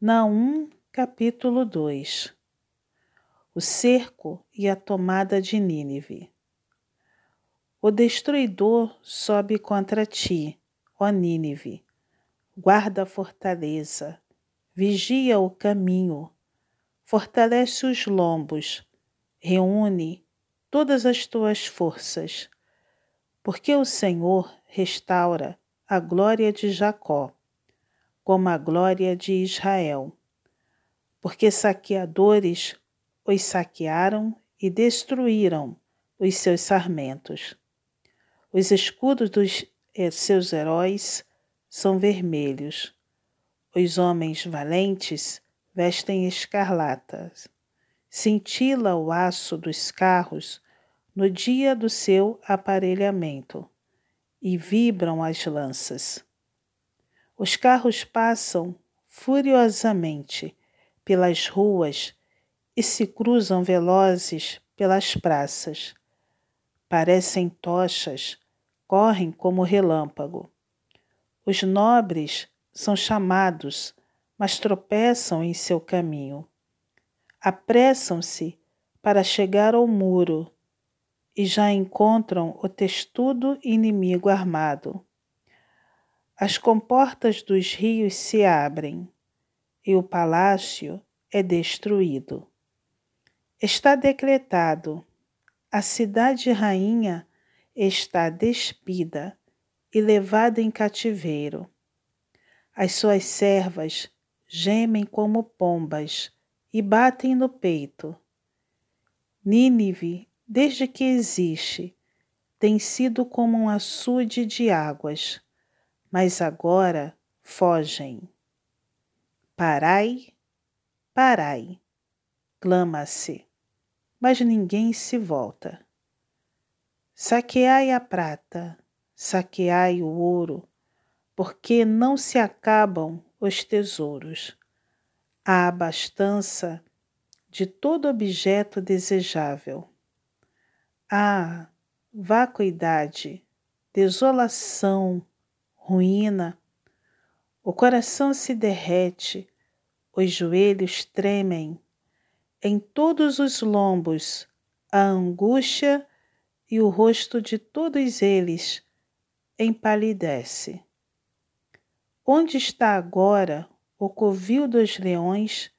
Naum, capítulo 2 O cerco e a tomada de Nínive. O destruidor sobe contra ti, ó Nínive. Guarda a fortaleza, vigia o caminho, fortalece os lombos, reúne todas as tuas forças, porque o Senhor restaura a glória de Jacó como a glória de Israel. Porque saqueadores os saquearam e destruíram os seus sarmentos. Os escudos dos eh, seus heróis são vermelhos. Os homens valentes vestem escarlatas. Cintila o aço dos carros no dia do seu aparelhamento e vibram as lanças. Os carros passam furiosamente pelas ruas e se cruzam velozes pelas praças. Parecem tochas, correm como relâmpago. Os nobres são chamados, mas tropeçam em seu caminho. Apressam-se para chegar ao muro e já encontram o testudo inimigo armado. As comportas dos rios se abrem e o palácio é destruído. Está decretado: a cidade rainha está despida e levada em cativeiro. As suas servas gemem como pombas e batem no peito. Nínive, desde que existe, tem sido como um açude de águas mas agora fogem. Parai, parai, clama-se, mas ninguém se volta. Saqueai a prata, saqueai o ouro, porque não se acabam os tesouros. Há abastança de todo objeto desejável. Ah, vacuidade, desolação, ruína. O coração se derrete, os joelhos tremem, em todos os lombos a angústia e o rosto de todos eles empalidece. Onde está agora o covil dos leões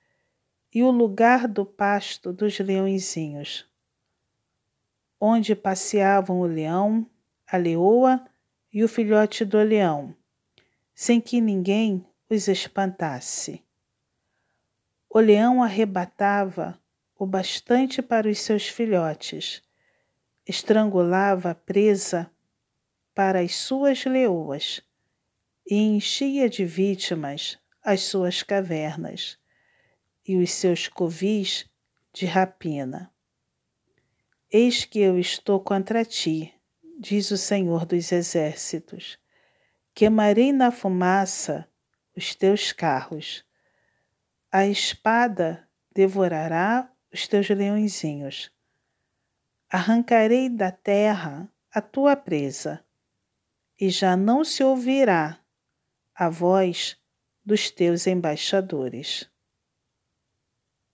e o lugar do pasto dos leõezinhos? Onde passeavam o leão, a leoa e o filhote do leão, sem que ninguém os espantasse. O leão arrebatava o bastante para os seus filhotes, estrangulava a presa para as suas leoas e enchia de vítimas as suas cavernas e os seus covis de rapina. Eis que eu estou contra ti, diz o Senhor dos Exércitos. Queimarei na fumaça os teus carros. A espada devorará os teus leõezinhos. Arrancarei da terra a tua presa, e já não se ouvirá a voz dos teus embaixadores.